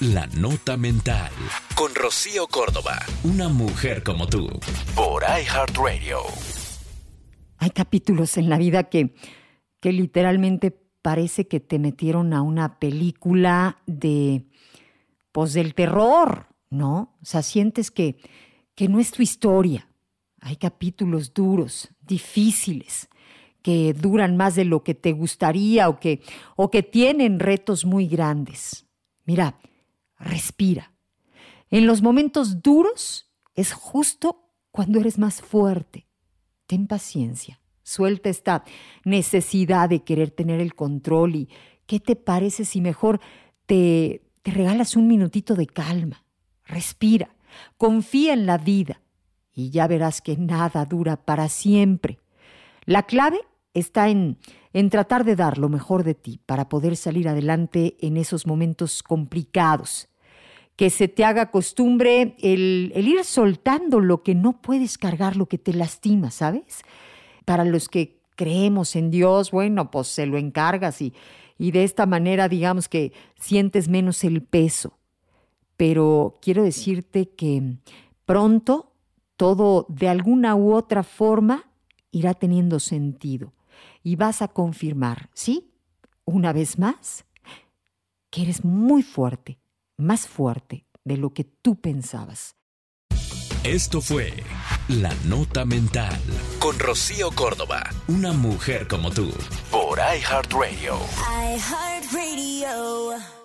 La Nota Mental. Con Rocío Córdoba. Una mujer como tú. Por iHeartRadio. Hay capítulos en la vida que, que literalmente parece que te metieron a una película de. Pues del terror, ¿no? O sea, sientes que, que no es tu historia. Hay capítulos duros, difíciles, que duran más de lo que te gustaría o que, o que tienen retos muy grandes. Mira, respira. En los momentos duros es justo cuando eres más fuerte. Ten paciencia. Suelta esta necesidad de querer tener el control y ¿qué te parece si mejor te, te regalas un minutito de calma? Respira, confía en la vida y ya verás que nada dura para siempre. La clave está en, en tratar de dar lo mejor de ti para poder salir adelante en esos momentos complicados. Que se te haga costumbre el, el ir soltando lo que no puedes cargar, lo que te lastima, ¿sabes? Para los que creemos en Dios, bueno, pues se lo encargas y, y de esta manera digamos que sientes menos el peso. Pero quiero decirte que pronto todo de alguna u otra forma irá teniendo sentido y vas a confirmar, ¿sí? Una vez más, que eres muy fuerte, más fuerte de lo que tú pensabas. Esto fue La Nota Mental con Rocío Córdoba, una mujer como tú, por iHeartRadio. iHeartRadio.